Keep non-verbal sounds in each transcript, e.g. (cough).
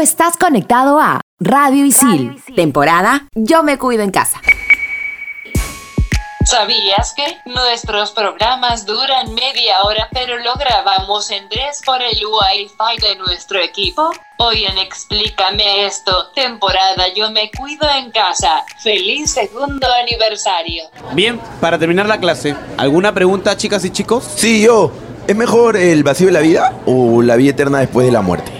estás conectado a Radio Isil, temporada Yo me cuido en casa. ¿Sabías que nuestros programas duran media hora pero lo grabamos en tres por el wifi de nuestro equipo? Hoy en Explícame esto, temporada Yo me cuido en casa. Feliz segundo aniversario. Bien, para terminar la clase, ¿alguna pregunta chicas y chicos? Sí, yo. ¿Es mejor el vacío de la vida o la vida eterna después de la muerte?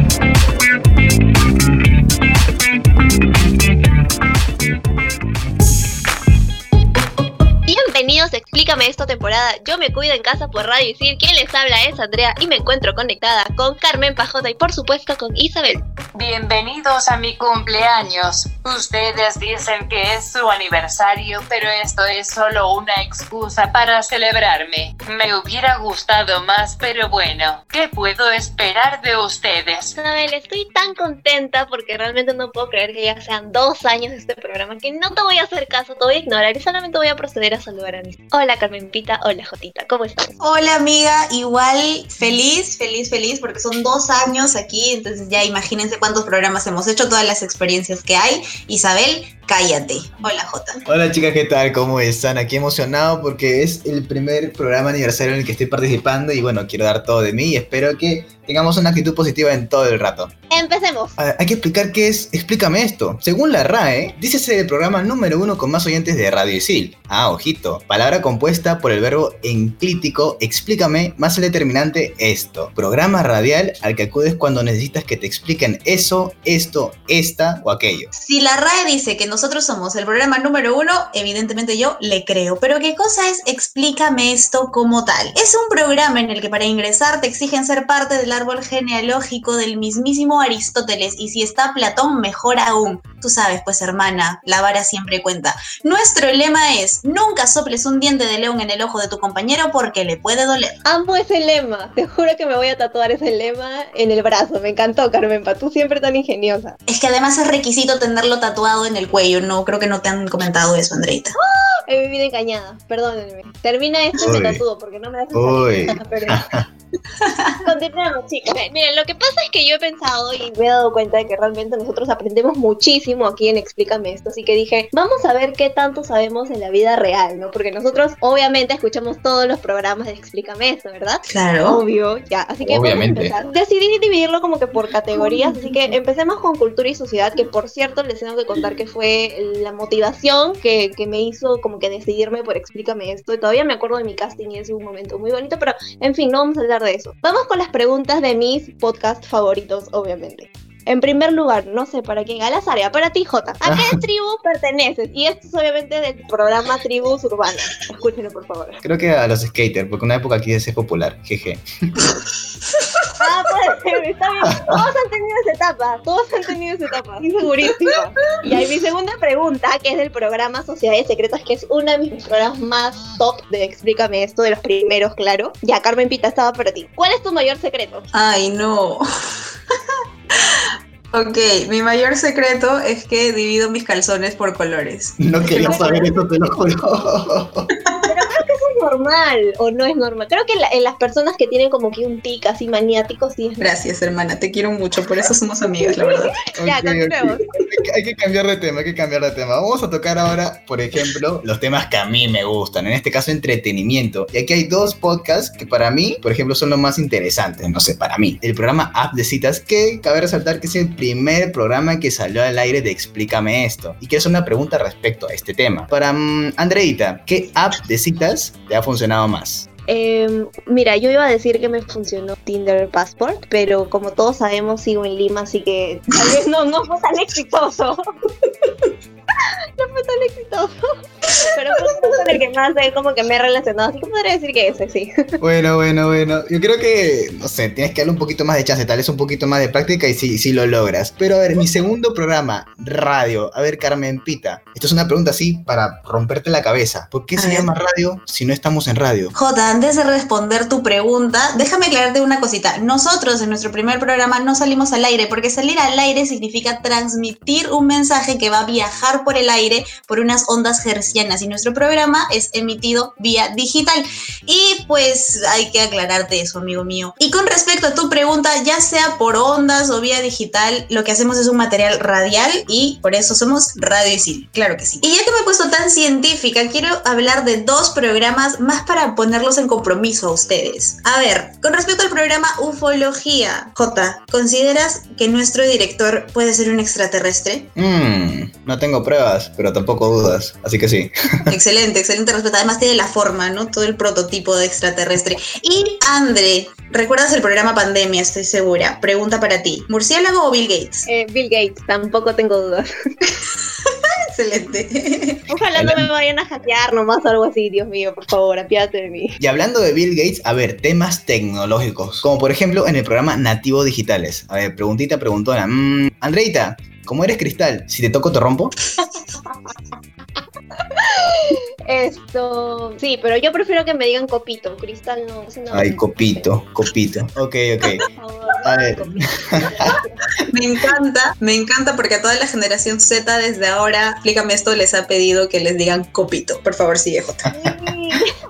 Bienvenidos a Explícame esto temporada. Yo me cuido en casa por Radio Isil. Quien les habla es Andrea y me encuentro conectada con Carmen Pajota y por supuesto con Isabel. Bienvenidos a mi cumpleaños. Ustedes dicen que es su aniversario, pero esto es solo una excusa para celebrarme. Me hubiera gustado más, pero bueno, ¿qué puedo esperar de ustedes? Isabel, estoy tan contenta porque realmente no puedo creer que ya sean dos años de este programa que no te voy a hacer caso, te voy a ignorar y solamente voy a proceder a saludar a mí. Hola Carmen Pita, hola Jotita, ¿cómo estás? Hola amiga, igual feliz, feliz, feliz porque son dos años aquí, entonces ya imagínense cuántos programas hemos hecho, todas las experiencias que hay. Isabel, cállate. Hola Jota. Hola chicas, ¿qué tal? ¿Cómo están? Aquí emocionado porque es el primer programa aniversario en el que estoy participando y bueno, quiero dar todo de mí y espero que tengamos una actitud positiva en todo el rato. Empecemos. Hay que explicar qué es Explícame esto. Según la RAE, dice ser el programa número uno con más oyentes de Radio Isil. Ah, ojito. Palabra compuesta por el verbo enclítico explícame más el determinante esto. Programa radial al que acudes cuando necesitas que te expliquen eso, esto, esta o aquello. Si la RAE dice que nosotros somos el programa número uno, evidentemente yo le creo. Pero ¿qué cosa es Explícame esto como tal? Es un programa en el que para ingresar te exigen ser parte árbol genealógico del mismísimo Aristóteles y si está Platón, mejor aún. Tú sabes, pues hermana, la vara siempre cuenta. Nuestro lema es, nunca soples un diente de león en el ojo de tu compañero porque le puede doler. Amo ese lema, te juro que me voy a tatuar ese lema en el brazo. Me encantó, Carmen Pa, tú siempre tan ingeniosa. Es que además es requisito tenerlo tatuado en el cuello, no creo que no te han comentado eso, Andreita. He vivido engañada, perdónenme. Termina esto y me tatúo porque no me. Perdón. (laughs) Continuamos, chicos. Miren, lo que pasa es que yo he pensado y me he dado cuenta de que realmente nosotros aprendemos muchísimo aquí en Explícame esto. Así que dije, vamos a ver qué tanto sabemos en la vida real, ¿no? Porque nosotros obviamente escuchamos todos los programas de Explícame esto, ¿verdad? Claro. Obvio, ya. Así que Obviamente. vamos a empezar. Decidí dividirlo como que por categorías, así que empecemos con cultura y sociedad, que por cierto les tengo que contar que fue la motivación que, que me hizo como que decidirme por Explícame esto. Y todavía me acuerdo de mi casting y es un momento muy bonito, pero en fin, no vamos a hablar de eso. Vamos con las preguntas de mis podcast favoritos, obviamente. En primer lugar, no sé para quién, a las áreas, para ti, Jota. ¿A qué (laughs) tribu perteneces? Y esto es obviamente del programa Tribus Urbanas. Escúchenlo, por favor. Creo que a los skaters, porque una época aquí es popular, jeje. (laughs) Ah, (laughs) está bien. Todos han tenido esa etapa, todos han tenido esa etapa, estoy segurísima. Y ahí mi segunda pregunta, que es del programa Sociedades Secretas, que es uno de mis programas más top de Explícame esto, de los primeros, claro. Ya, Carmen Pita, estaba para ti. ¿Cuál es tu mayor secreto? Ay, no. (laughs) ok, mi mayor secreto es que divido mis calzones por colores. No quería saber eso, te lo juro. (laughs) Pero creo que eso es normal, o no es normal. Creo que la- en las personas que tienen como que un tic así maniático, sí es Gracias, hermana, te quiero mucho, por eso somos amigas, la verdad. (laughs) Ya, Ok, continuemos. ok. Hay que- que cambiar de tema, hay que cambiar de tema. Vamos a tocar ahora, por ejemplo, los temas que a mí me gustan, en este caso entretenimiento. Y aquí hay dos podcasts que para mí, por ejemplo, son los más interesantes, no sé, para mí. El programa App de Citas, que cabe resaltar que es el primer programa que salió al aire de Explícame esto. Y quiero hacer una pregunta respecto a este tema. Para mm, Andreita, ¿qué app de citas te ha funcionado más? Eh, mira, yo iba a decir que me funcionó Tinder Passport, pero como todos sabemos, sigo en Lima, así que tal vez no, no fue tan exitoso. (laughs) no fue tan exitoso. Pero un en el que más de como que me he relacionado, así que podría decir que ese sí. (laughs) Bueno, bueno, bueno. Yo creo que, no sé, tienes que darle un poquito más de chance, tal vez un poquito más de práctica y sí, sí lo logras. Pero a ver, mi segundo programa, radio. A ver, Carmen Pita. Esto es una pregunta así para romperte la cabeza. ¿Por qué A se ver. llama radio si no estamos en radio? Jota, antes de responder tu pregunta, déjame aclararte una cosita. Nosotros en nuestro primer programa no salimos al aire, porque salir al aire significa transmitir un mensaje que va a viajar por el aire por unas ondas hercianas y nuestro programa es emitido vía digital. Y pues hay que aclararte eso, amigo mío. Y con respecto a tu pregunta, ya sea por ondas o vía digital, lo que hacemos es un material radial y por eso somos Radio Isil, claro que sí. Y ya que me he puesto tan científica, quiero hablar de dos programas más para ponerlos en compromiso a ustedes. A ver, con respecto al programa Ufología, J, ¿consideras que nuestro director puede ser un extraterrestre? Mmm, no tengo pruebas, pero tampoco dudas. Así que sí. Excelente, excelente respuesta. Además tiene la forma, ¿no? Todo el prototipo de extraterrestre. Y André, ¿recuerdas el programa Pandemia? Estoy segura. Pregunta para ti. ¿Murciélago o Bill Gates? Eh, Bill Gates, tampoco tengo dudas. (laughs) Excelente. Ojalá no me vayan a hackear nomás o algo así, Dios mío, por favor, apiádate de mí. Y hablando de Bill Gates, a ver, temas tecnológicos. Como por ejemplo en el programa Nativo Digitales. A ver, preguntita, preguntona. Mm, Andreita, como eres cristal, si te toco te rompo. (laughs) Esto, sí, pero yo prefiero que me digan copito, cristal no. no Ay, copito, copito. Ok, ok. A ver. (laughs) Me encanta, me encanta porque a toda la generación Z desde ahora, explícame esto, les ha pedido que les digan copito. Por favor, sigue, J.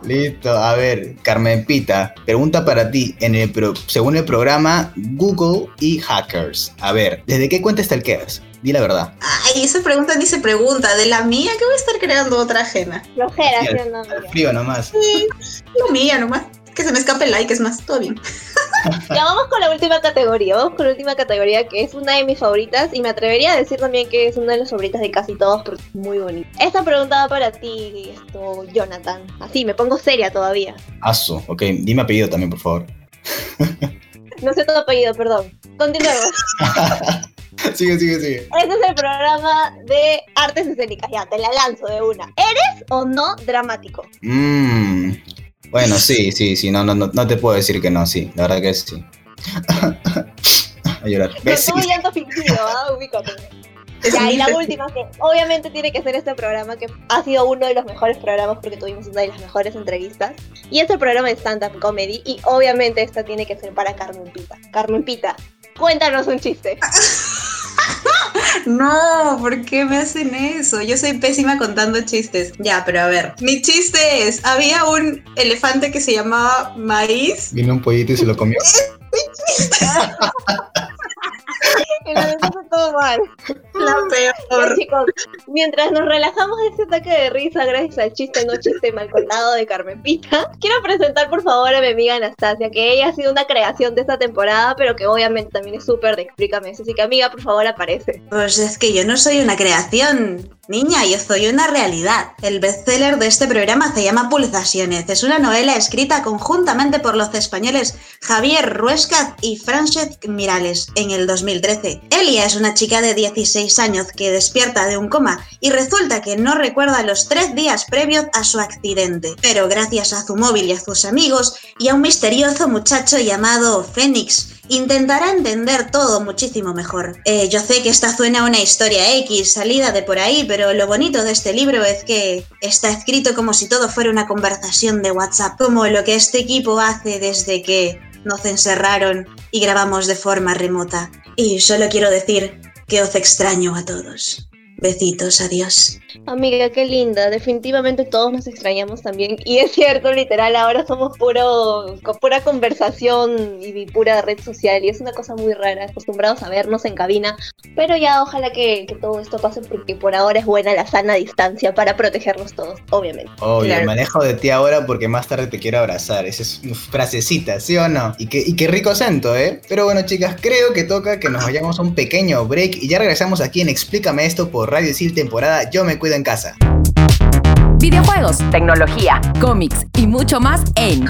Listo, a ver, Carmen Pita, pregunta para ti. En el pro- según el programa Google y Hackers. A ver, ¿desde qué cuenta stalkeas? Di la verdad. Ay, esa pregunta ni se pregunta. De la mía, que voy a estar creando otra ajena? Flojera, Sí, ¿sí al- no, al frío nomás. La mía nomás. Que se me escape el like, es más, todo bien. (laughs) Ya vamos con la última categoría, vamos con la última categoría que es una de mis favoritas y me atrevería a decir también que es una de las favoritas de casi todos porque es muy bonita. Esta pregunta va para ti, esto, Jonathan. Así, me pongo seria todavía. Aso, ok, dime apellido también, por favor. No sé tu apellido, perdón. Continuemos. (laughs) sigue, sigue, sigue. Este es el programa de artes escénicas. Ya, te la lanzo de una. ¿Eres o no dramático? Mmm. Bueno, sí, sí, sí, no, no, no, no te puedo decir que no, sí, la verdad que sí. (laughs) a llorar. Sí, todo llanto fingido, ¿ah? Ubícate. (laughs) Ya, y la última, que obviamente tiene que ser este programa que ha sido uno de los mejores programas porque tuvimos una de las mejores entrevistas. Y es el programa de stand-up comedy. Y obviamente esta tiene que ser para Carmen Pita. Carmen Pita, cuéntanos un chiste. (laughs) No, ¿por qué me hacen eso? Yo soy pésima contando chistes. Ya, pero a ver. Mi chiste es, había un elefante que se llamaba Maíz. Vino un pollito y se lo comió. (laughs) Lo decimos todo mal. La (laughs) peor. chicos, mientras nos relajamos de este ataque de risa gracias al chiste no chiste mal contado de Carmen Pita, quiero presentar por favor a mi amiga Anastasia, que ella ha sido una creación de esta temporada, pero que obviamente también es súper de Explícame eso. Así que amiga, por favor, aparece. Pues es que yo no soy una creación, niña, yo soy una realidad. El bestseller de este programa se llama Pulsaciones. Es una novela escrita conjuntamente por los españoles Javier Ruescaz y Francesc Mirales en el 2013. Elia es una chica de 16 años que despierta de un coma y resulta que no recuerda los tres días previos a su accidente. Pero gracias a su móvil y a sus amigos y a un misterioso muchacho llamado Fénix, intentará entender todo muchísimo mejor. Eh, yo sé que esta suena una historia X salida de por ahí, pero lo bonito de este libro es que está escrito como si todo fuera una conversación de WhatsApp, como lo que este equipo hace desde que nos encerraron y grabamos de forma remota. Y solo quiero decir que os extraño a todos. Besitos, adiós. Amiga, qué linda. Definitivamente todos nos extrañamos también. Y es cierto, literal, ahora somos puro, con pura conversación y pura red social. Y es una cosa muy rara, acostumbrados a vernos en cabina. Pero ya ojalá que, que todo esto pase porque por ahora es buena la sana distancia para protegernos todos, obviamente. Obvio, Claro. me alejo de ti ahora porque más tarde te quiero abrazar. Esa es una frasecita, ¿sí o no? Y qué, y qué rico acento, ¿eh? Pero bueno, chicas, creo que toca que nos vayamos a un pequeño break y ya regresamos aquí en Explícame esto por Radio Isil temporada Yo me cuido en casa. Videojuegos, tecnología, cómics y mucho más en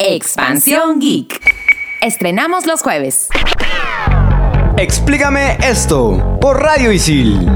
Expansión Geek. Estrenamos los jueves. Explícame esto por Radio Isil.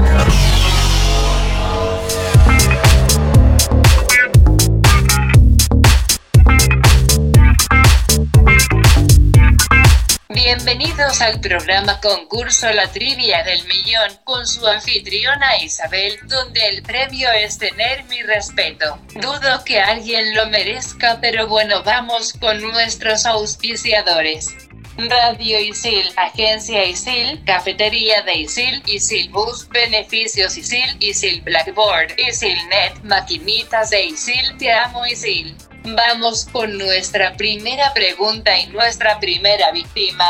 Bienvenidos al programa concurso La Trivia del Millón con su anfitriona Isabel, donde el premio es tener mi respeto. Dudo que alguien lo merezca, pero bueno, vamos con nuestros auspiciadores. Radio Isil, Agencia Isil, Cafetería de Isil, Isil Bus, Beneficios Isil, Isil Blackboard, Isil Net, Maquinitas de Isil, Te Amo Isil. Vamos con nuestra primera pregunta y nuestra primera víctima.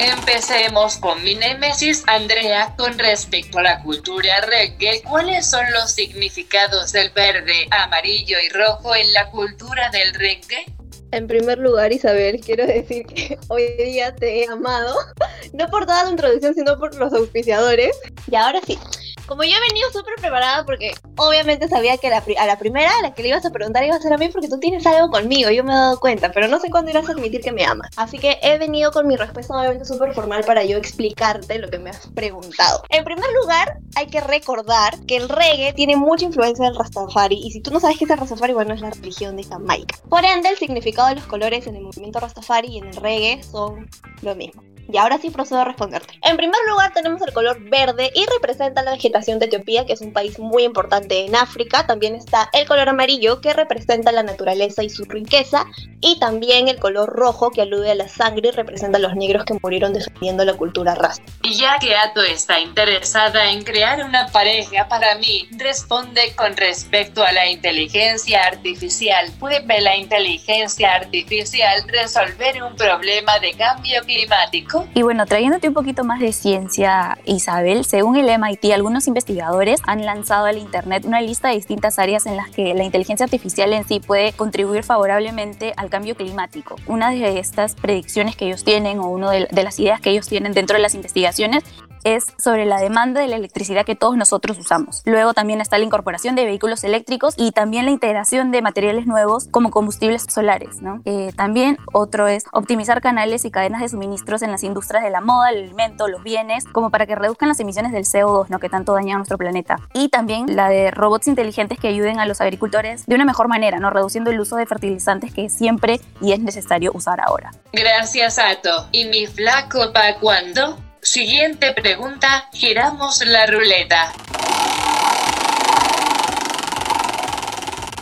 Empecemos con mi némesis, Andrea, con respecto a la cultura reggae. ¿Cuáles son los significados del verde, amarillo y rojo en la cultura del reggae? En primer lugar, Isabel, quiero decir que (laughs) hoy día te he amado, (laughs) no por toda la introducción, sino por los auspiciadores. Y ahora sí, como yo he venido súper preparada porque obviamente sabía que la a la primera a la que le ibas a preguntar iba a ser a mí porque tú tienes algo conmigo, yo me he dado cuenta, pero no sé cuándo irás a admitir que me amas. Así que he venido con mi respuesta obviamente súper formal para yo explicarte lo que me has preguntado. En primer lugar, hay que recordar que el reggae tiene mucha influencia del Rastafari y si tú no sabes qué es el Rastafari, bueno, es la religión de Jamaica. Por ende, el significado de los colores en el movimiento Rastafari y en el reggae son lo mismo. Y ahora sí procedo a responderte. En primer lugar tenemos el color verde y representa la vegetación de Etiopía, que es un país muy importante en África. También está el color amarillo, que representa la naturaleza y su riqueza. Y también el color rojo, que alude a la sangre y representa a los negros que murieron defendiendo la cultura rasta. Y ya que Ato está interesada en crear una pareja para mí, responde con respecto a la inteligencia artificial. ¿Puede la inteligencia artificial resolver un problema de cambio climático? Y bueno, trayéndote un poquito más de ciencia, Isabel, según el MIT, algunos investigadores han lanzado al Internet una lista de distintas áreas en las que la inteligencia artificial en sí puede contribuir favorablemente al cambio climático. Una de estas predicciones que ellos tienen o una de, de las ideas que ellos tienen dentro de las investigaciones es sobre la demanda de la electricidad que todos nosotros usamos. Luego también está la incorporación de vehículos eléctricos y también la integración de materiales nuevos como combustibles solares. Eh, también otro es optimizar canales y cadenas de suministros en las industrias de la moda, el alimento, los bienes, como para que reduzcan las emisiones del CO2 ¿no? que tanto dañan a nuestro planeta. Y también la de robots inteligentes que ayuden a los agricultores de una mejor manera, ¿no? reduciendo el uso de fertilizantes que siempre y es necesario usar ahora. Gracias, Ato. ¿Y mi flaco para cuándo? Siguiente pregunta, giramos la ruleta.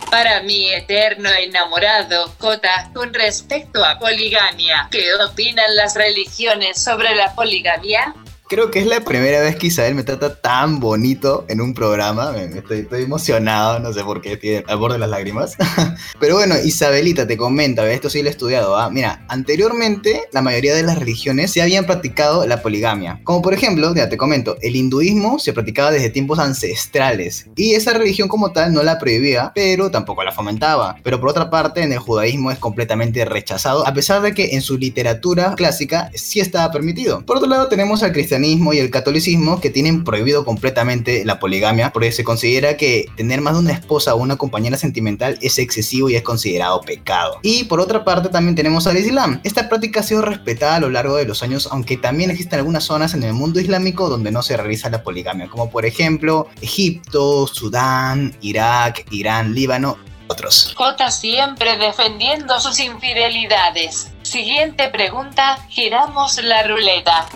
Para mi eterno enamorado, Kota, con respecto a poligamia, ¿qué opinan las religiones sobre la poligamia? Creo que es la primera vez que Isabel me trata tan bonito en un programa. Estoy, emocionado, no sé por qué, estoy al borde de las lágrimas. (laughs) Pero bueno, Isabelita te comenta, esto sí lo he estudiado. ¿ah? Mira, anteriormente la mayoría de las religiones se habían practicado la poligamia. Como por ejemplo, ya te comento, el hinduismo se practicaba desde tiempos ancestrales. Y esa religión como tal no la prohibía, pero tampoco la fomentaba. Pero por otra parte, en el judaísmo es completamente rechazado, a pesar de que en su literatura clásica sí estaba permitido. Por otro lado, tenemos al cristianismo y el catolicismo que tienen prohibido completamente la poligamia porque se considera que tener más de una esposa o una compañera sentimental es excesivo y es considerado pecado. Y por otra parte también tenemos al Islam. Esta práctica ha sido respetada a lo largo de los años, aunque también existen algunas zonas en el mundo islámico donde no se realiza la poligamia, como por ejemplo Egipto, Sudán, Irak, Irán, Líbano otros. J siempre defendiendo sus infidelidades. Siguiente pregunta, giramos la ruleta.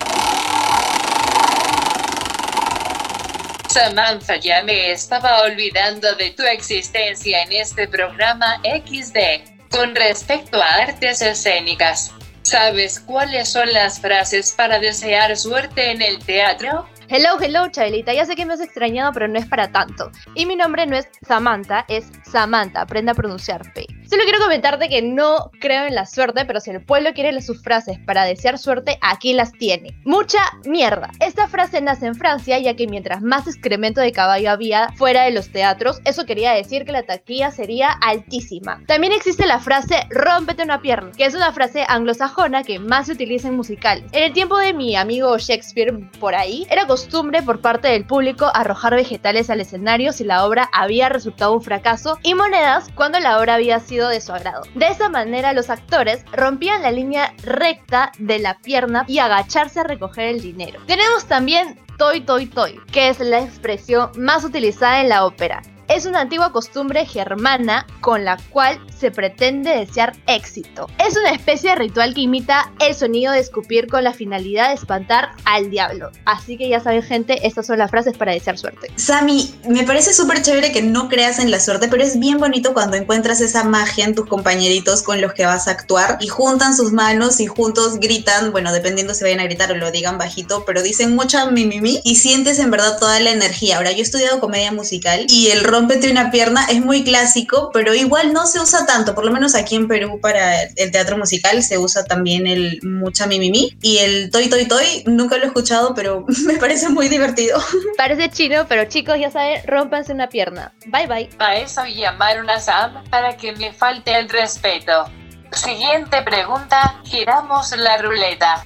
Samantha, ya me estaba olvidando de tu existencia en este programa XD. Con respecto a artes escénicas, ¿sabes cuáles son las frases para desear suerte en el teatro? Hello, hello, Chabelita. Ya sé que me has extrañado, pero no es para tanto. Y mi nombre no es Samantha, es Samantha. Aprende a pronunciar P. Solo quiero comentarte que no creo en la suerte, pero si el pueblo quiere sus frases para desear suerte, aquí las tiene. Mucha mierda. Esta frase nace en Francia, ya que mientras más excremento de caballo había fuera de los teatros, eso quería decir que la taquilla sería altísima. También existe la frase rómpete una pierna, que es una frase anglosajona que más se utiliza en musicales. En el tiempo de mi amigo Shakespeare, por ahí, era costumbre por parte del público arrojar vegetales al escenario si la obra había resultado un fracaso y monedas cuando la obra había sido de su agrado. De esa manera los actores rompían la línea recta de la pierna y agacharse a recoger el dinero. Tenemos también toy toy toy, que es la expresión más utilizada en la ópera es una antigua costumbre germana con la cual se pretende desear éxito. Es una especie de ritual que imita el sonido de escupir con la finalidad de espantar al diablo. Así que ya saben gente, estas son las frases para desear suerte. Sammy, me parece súper chévere que no creas en la suerte, pero es bien bonito cuando encuentras esa magia en tus compañeritos con los que vas a actuar y juntan sus manos y juntos gritan, bueno, dependiendo si vayan a gritar o lo digan bajito, pero dicen mucha mimimi y sientes en verdad toda la energía. Ahora, yo he estudiado comedia musical y el rómpete una pierna es muy clásico, pero igual no se usa tanto, por lo menos aquí en Perú para el teatro musical se usa también el mucha mimimi y el toy toy toy, nunca lo he escuchado, pero (laughs) me parece muy divertido. (laughs) Parece chino, pero chicos, ya saben, rómpanse una pierna. Bye bye. Para eso llamaron a Sam para que me falte el respeto. Siguiente pregunta, giramos la ruleta.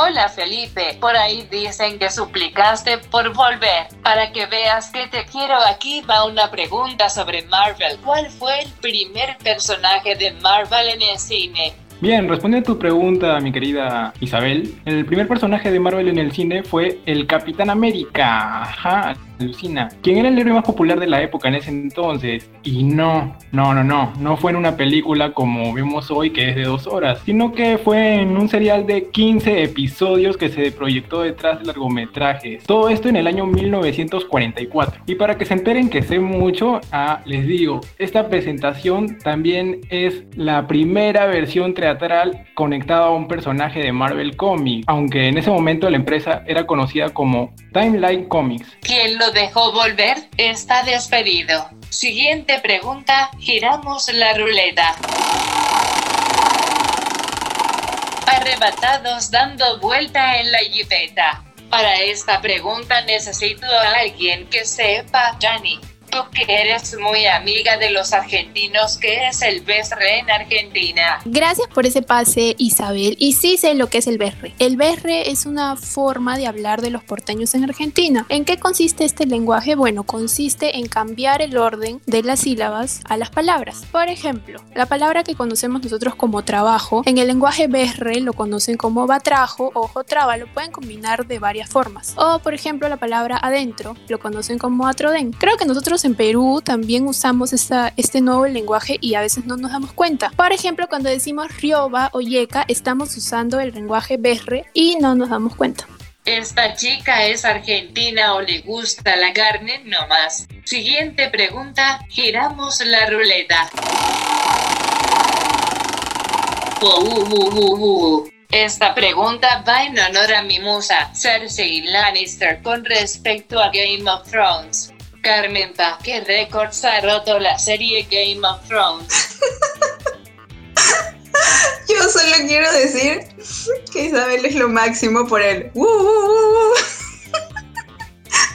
Hola Felipe, por ahí dicen que suplicaste por volver. Para que veas que te quiero, aquí va una pregunta sobre Marvel. ¿Cuál fue el primer personaje de Marvel en el cine? Bien, respondiendo a tu pregunta, mi querida Isabel, el primer personaje de Marvel en el cine fue el Capitán América. Ajá, alucina. ¿Quién era el héroe más popular de la época en ese entonces? Y no, no, no, no, no fue en una película como vemos hoy que es de dos horas, sino que fue en un serial de 15 episodios que se proyectó detrás de largometrajes. Todo esto en el año 1944. Y para que se enteren que sé mucho, ah, les digo, esta presentación también es la primera versión teatral conectada a un personaje de Marvel Comics, aunque en ese momento la empresa era conocida como Timeline Comics. ¿Quién lo dejó volver? Está despedido. Siguiente pregunta, giramos la ruleta. Arrebatados dando vuelta en la jipeta. Para esta pregunta necesito a alguien que sepa, Jani. Que eres muy amiga de los argentinos, ¿qué es el BESRE en Argentina? Gracias por ese pase, Isabel. Y sí sé lo que es el BESRE. El BESRE es una forma de hablar de los porteños en Argentina. ¿En qué consiste este lenguaje? Bueno, consiste en cambiar el orden de las sílabas a las palabras. Por ejemplo, la palabra que conocemos nosotros como trabajo, en el lenguaje BESRE lo conocen como batrajo o jotraba. Lo pueden combinar de varias formas. O, por ejemplo, la palabra adentro lo conocen como atrodén. Creo que nosotros Perú también usamos esta, este nuevo lenguaje y a veces no nos damos cuenta. Por ejemplo, cuando decimos rioba o yeca, estamos usando el lenguaje berre y no nos damos cuenta. ¿Esta chica es argentina o le gusta la carne? No más. Siguiente pregunta, giramos la ruleta. Uh, uh, uh, Esta pregunta va en honor a mi musa, Cersei Lannister, con respecto a Game of Thrones. Carmen, ¿pa qué récords ha roto la serie Game of Thrones? Yo solo quiero decir que Isabel es lo máximo por él.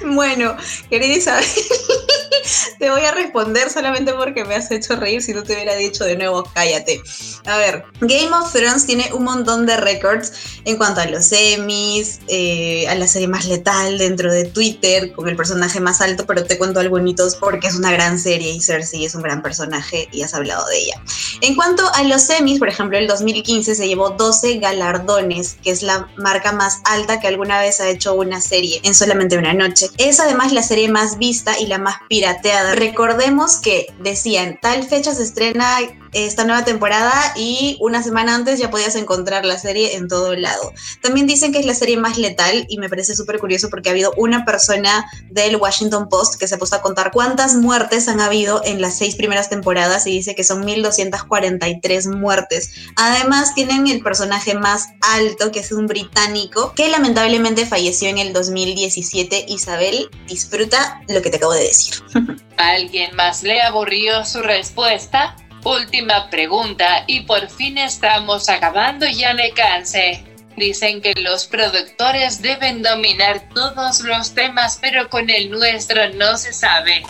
Bueno, querida Isabel, (laughs) te voy a responder solamente porque me has hecho reír. Si no te hubiera dicho de nuevo, cállate. A ver, Game of Thrones tiene un montón de récords en cuanto a los Emmys, eh, a la serie más letal dentro de Twitter, con el personaje más alto, pero te cuento algo porque es una gran serie y Cersei es un gran personaje y has hablado de ella. En cuanto a los Emmys, por ejemplo, el 2015 se llevó 12 galardones, que es la marca más alta que alguna vez ha hecho una serie en solamente una noche. Es además la serie más vista y la más pirateada. Recordemos que decían, tal fecha se estrena esta nueva temporada y una semana antes ya podías encontrar la serie en todo lado. También dicen que es la serie más letal y me parece súper curioso porque ha habido una persona del Washington Post que se ha puesto a contar cuántas muertes han habido en las seis primeras temporadas y dice que son 1243 muertes. Además tienen el personaje más alto que es un británico que lamentablemente falleció en el 2017. Isabel, disfruta lo que te acabo de decir. (laughs) ¿Alguien más le aburrió su respuesta? Última pregunta y por fin estamos acabando, ya me cansé. Dicen que los productores deben dominar todos los temas, pero con el nuestro no se sabe.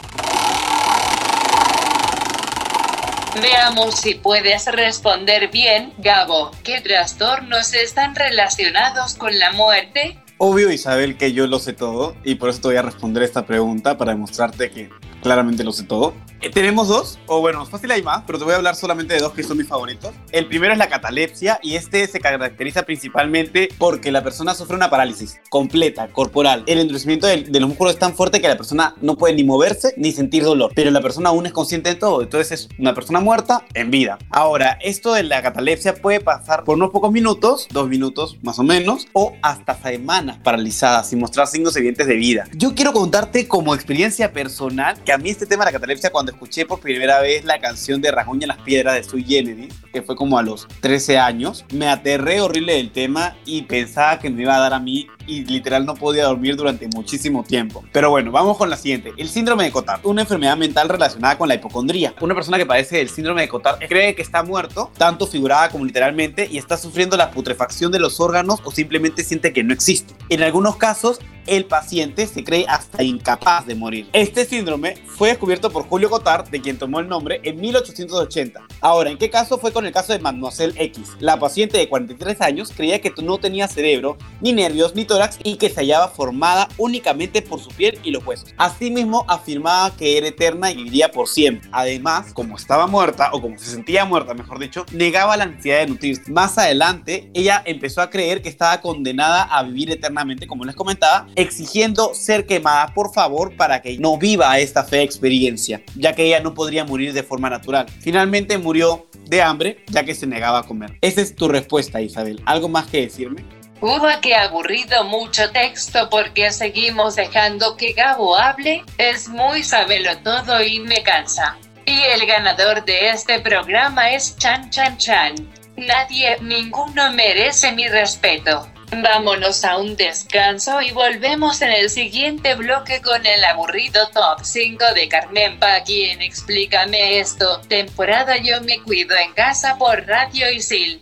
Veamos si puedes responder bien, Gabo. ¿Qué trastornos están relacionados con la muerte? Obvio, Isabel, que yo lo sé todo y por eso te voy a responder esta pregunta para demostrarte que claramente lo sé todo. Eh, tenemos dos, o bueno, fácil hay más, pero te voy a hablar solamente de dos que son mis favoritos. El primero es la catalepsia y este se caracteriza principalmente porque la persona sufre una parálisis completa, corporal. El endurecimiento de, de los músculos es tan fuerte que la persona no puede ni moverse ni sentir dolor, pero la persona aún es consciente de todo, entonces es una persona muerta en vida. Ahora, esto de la catalepsia puede pasar por unos pocos minutos, dos minutos más o menos, o hasta semanas paralizadas sin mostrar signos evidentes de vida. Yo quiero contarte como experiencia personal que a mí este tema de la catalepsia cuando escuché por primera vez la canción de Rajuña las Piedras de Sui Generis, que fue como a los 13 años, me aterré horrible del tema y pensaba que me iba a dar a mí y literal no podía dormir durante muchísimo tiempo. Pero bueno, vamos con la siguiente. El síndrome de Cotard, una enfermedad mental relacionada con la hipocondría. Una persona que padece del síndrome de Cotard cree que está muerto, tanto figurada como literalmente, y está sufriendo la putrefacción de los órganos o simplemente siente que no existe. En algunos casos, el paciente se cree hasta incapaz de morir. Este síndrome fue descubierto por Julio Cotard, de quien tomó el nombre, en 1880. Ahora, ¿en qué caso fue con el caso de Mademoiselle X? La paciente de 43 años creía que no tenía cerebro, ni nervios, ni y que se hallaba formada únicamente por su piel y los huesos. Asimismo, afirmaba que era eterna y viviría por siempre. Además, como estaba muerta, o como se sentía muerta, mejor dicho, negaba la necesidad de nutrirse. Más adelante, ella empezó a creer que estaba condenada a vivir eternamente, como les comentaba, exigiendo ser quemada, por favor, para que no viva esta fea experiencia, ya que ella no podría morir de forma natural. Finalmente murió de hambre, ya que se negaba a comer. Esa es tu respuesta, Isabel. ¿Algo más que decirme? Uva que aburrido mucho texto porque seguimos dejando que Gabo hable. Es muy sabelo todo y me cansa. Y el ganador de este programa es Chan Chan Chan. Nadie, ninguno merece mi respeto. Vámonos a un descanso y volvemos en el siguiente bloque con el aburrido top 5 de Carmen Paqui en Explícame esto. Temporada Yo me cuido en casa por Radio Isil.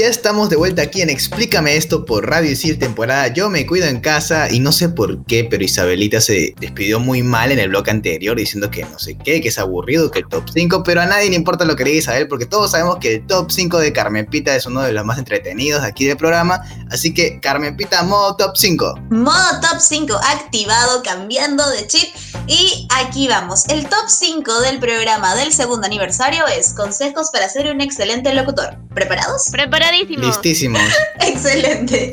Y estamos de vuelta aquí en Explícame esto por Radio Isil temporada Yo me cuido en casa y no sé por qué, pero Isabelita se despidió muy mal en el bloque anterior diciendo que no sé qué, que es aburrido, que el top 5, pero a nadie le importa lo que diga Isabel porque todos sabemos que el top 5 de Carmen Pita es uno de los más entretenidos aquí del programa, así que Carmen Pita, modo top 5. Modo top 5 activado, cambiando de chip. Y aquí vamos. El top 5 del programa del segundo aniversario es consejos para ser un excelente locutor. ¿Preparados? Preparadísimos. Listísimos. (laughs) Excelente.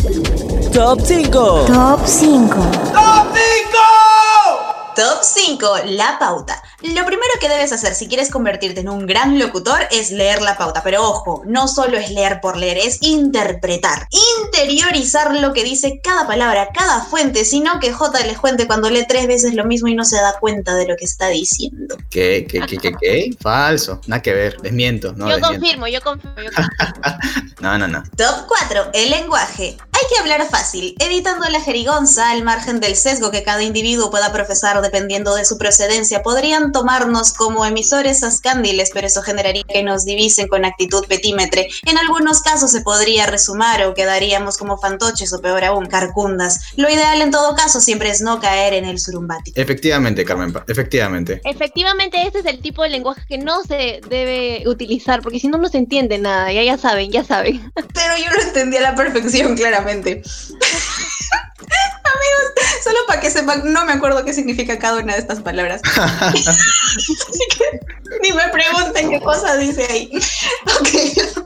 Top 5. Top 5. ¡Top 5! Top 5. La pauta. Lo primero que debes hacer si quieres convertirte en un gran locutor es leer la pauta. Pero ojo, no solo es leer por leer, es interpretar. Interiorizar lo que dice cada palabra, cada fuente, sino que J les cuente cuando lee tres veces lo mismo y no se da cuenta de lo que está diciendo. ¿Qué, qué, qué, qué, qué? Falso. Nada que ver. Desmiento. No, yo desmiento. confirmo, yo confirmo, yo confirmo. (laughs) No, no, no. Top 4. El lenguaje. Hay que hablar fácil, evitando la jerigonza al margen del sesgo que cada individuo pueda profesar dependiendo de su procedencia. Podrían tomarnos como emisores ascándiles, pero eso generaría que nos divisen con actitud petímetre. En algunos casos se podría resumar o quedaríamos como fantoches o peor aún, carcundas. Lo ideal en todo caso siempre es no caer en el surumbático. Efectivamente, Carmen. Efectivamente. Efectivamente, este es el tipo de lenguaje que no se debe utilizar, porque si no, no se entiende nada. Ya, ya saben, ya saben. Pero yo lo entendí a la perfección, claramente. (laughs) Amigos, solo para que sepan, no me acuerdo qué significa cada una de estas palabras. (laughs) Así que ni me pregunten qué cosa dice ahí. (laughs) Ok.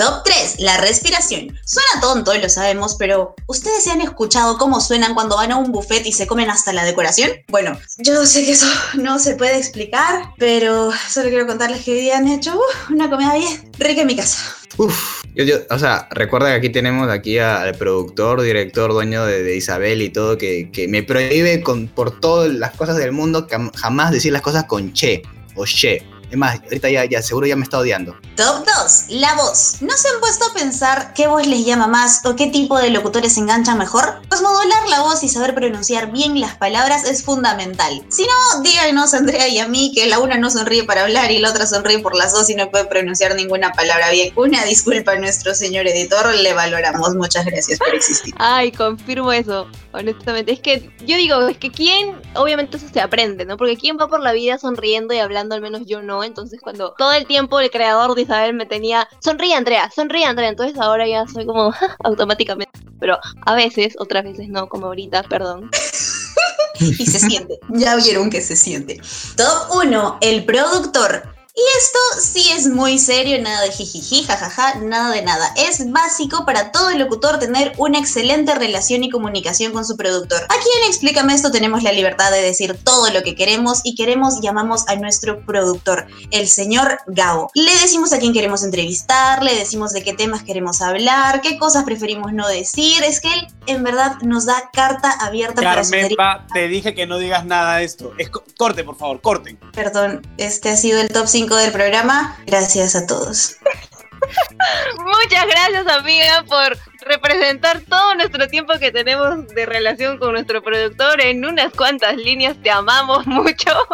Top 3, la respiración. Suena tonto, lo sabemos, pero ¿ustedes se han escuchado cómo suenan cuando van a un buffet y se comen hasta la decoración? Bueno, yo sé que eso (laughs) no se puede explicar, pero solo quiero contarles que hoy han hecho uh, una comida bien rica en mi casa. Uf, yo, o sea, recuerda que aquí tenemos aquí a- al productor, director, dueño de, de Isabel y todo, que, me prohíbe con, por todas las cosas del mundo jamás decir las cosas con che o che. Es más, ahorita ya, ya seguro ya me está odiando. Top 2. La voz. ¿No se han puesto a pensar qué voz les llama más o qué tipo de locutores se enganchan mejor? Pues modular la voz y saber pronunciar bien las palabras es fundamental. Si no, díganos Andrea y a mí que la una no sonríe para hablar y la otra sonríe por las dos y no puede pronunciar ninguna palabra bien. Una disculpa a nuestro señor editor, le valoramos. Muchas gracias por existir. Ay, confirmo eso, honestamente. Es que yo digo, es que quién, obviamente eso se aprende, ¿no? Porque quién va por la vida sonriendo y hablando, al menos yo no. Entonces cuando todo el tiempo el creador de Isabel me tenía, sonríe Andrea, sonríe Andrea, entonces ahora ya soy como (laughs) automáticamente. Pero a veces, otras veces no, como ahorita, perdón. (laughs) y se siente. Ya vieron que se siente. Top 1. El productor. Y esto sí es muy serio, nada de jijiji, jajaja, nada de nada. Es básico para todo locutor tener una excelente relación y comunicación con su productor. Aquí en Explícame esto tenemos la libertad de decir todo lo que queremos y queremos llamamos a nuestro productor, el señor Gabo. Le decimos a quién queremos entrevistar, le decimos de qué temas queremos hablar, qué cosas preferimos no decir. Es que él en verdad nos da carta abierta para su Carmen, pa, te dije que no digas nada de esto. Es co- corte, por favor, corten. Perdón, este ha sido el top 5 del programa. Gracias a todos. Muchas gracias, amiga, por representar todo nuestro tiempo que tenemos de relación con nuestro productor en unas cuantas líneas. Te amamos mucho. (laughs)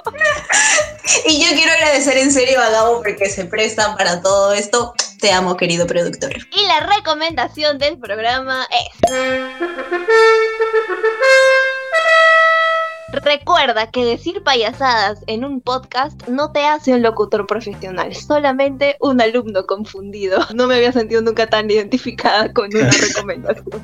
Y yo quiero agradecer en serio a Gabo porque se presta para todo esto. Te amo, querido productor. Y la recomendación del programa es... Recuerda que decir payasadas en un podcast no te hace un locutor profesional, solamente un alumno confundido. No me había sentido nunca tan identificada con una (laughs) recomendación.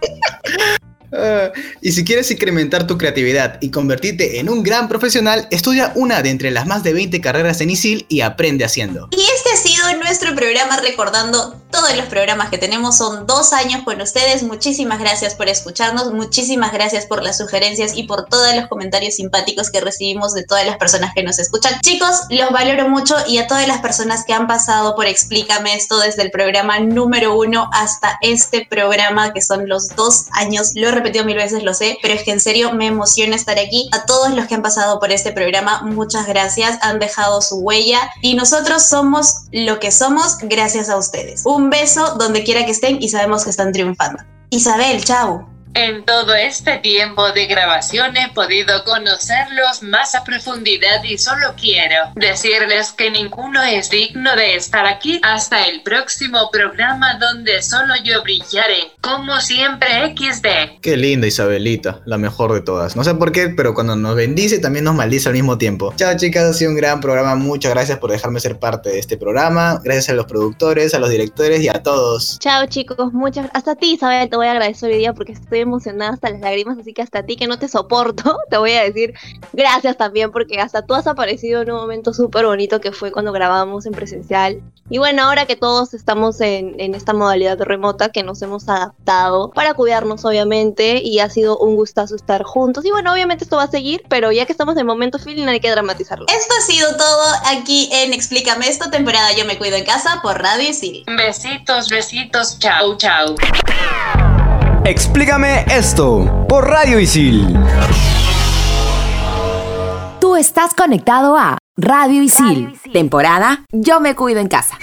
Y si quieres incrementar tu creatividad y convertirte en un gran profesional, estudia una de entre las más de 20 carreras en ISIL y aprende haciendo. Y este ha sido nuestro programa recordando todos los programas que tenemos. Son dos años con ustedes. Muchísimas gracias por escucharnos. Muchísimas gracias por las sugerencias y por todos los comentarios simpáticos que recibimos de todas las personas que nos escuchan. Chicos, los valoro mucho y a todas las personas que han pasado por Explícame esto desde el programa número uno hasta este programa que son los dos años. Lo repetido mil veces, lo sé, pero es que en serio me emociona estar aquí. A todos los que han pasado por este programa, muchas gracias. Han dejado su huella y nosotros somos lo que somos gracias a ustedes. Un beso donde quiera que estén y sabemos que están triunfando. Isabel, chao. En todo este tiempo de grabación he podido conocerlos más a profundidad y solo quiero decirles que ninguno es digno de estar aquí hasta el próximo programa donde solo yo brillaré. Como siempre XD. Qué linda Isabelita, la mejor de todas. No sé por qué, pero cuando nos bendice también nos maldice al mismo tiempo. Chao chicas, ha sido un gran programa. Muchas gracias por dejarme ser parte de este programa. Gracias a los productores, a los directores y a todos. Chao chicos, muchas hasta a ti Isabel te voy a agradecer hoy día porque estoy emocionada hasta las lágrimas, así que hasta a ti que no te soporto, (laughs) te voy a decir gracias también porque hasta tú has aparecido en un momento súper bonito que fue cuando grabamos en presencial. Y bueno, ahora que todos estamos en, en esta modalidad remota que nos hemos adaptado para cuidarnos obviamente y ha sido un gustazo estar juntos. Y bueno, obviamente esto va a seguir, pero ya que estamos en momento feeling hay que dramatizarlo. Esto ha sido todo aquí en Explícame esto, temporada Yo me cuido en casa por Radio Isil. Besitos, besitos, chao, chao. Explícame esto por Radio Isil. Tú estás conectado a Radio Isil, temporada Yo me cuido en casa.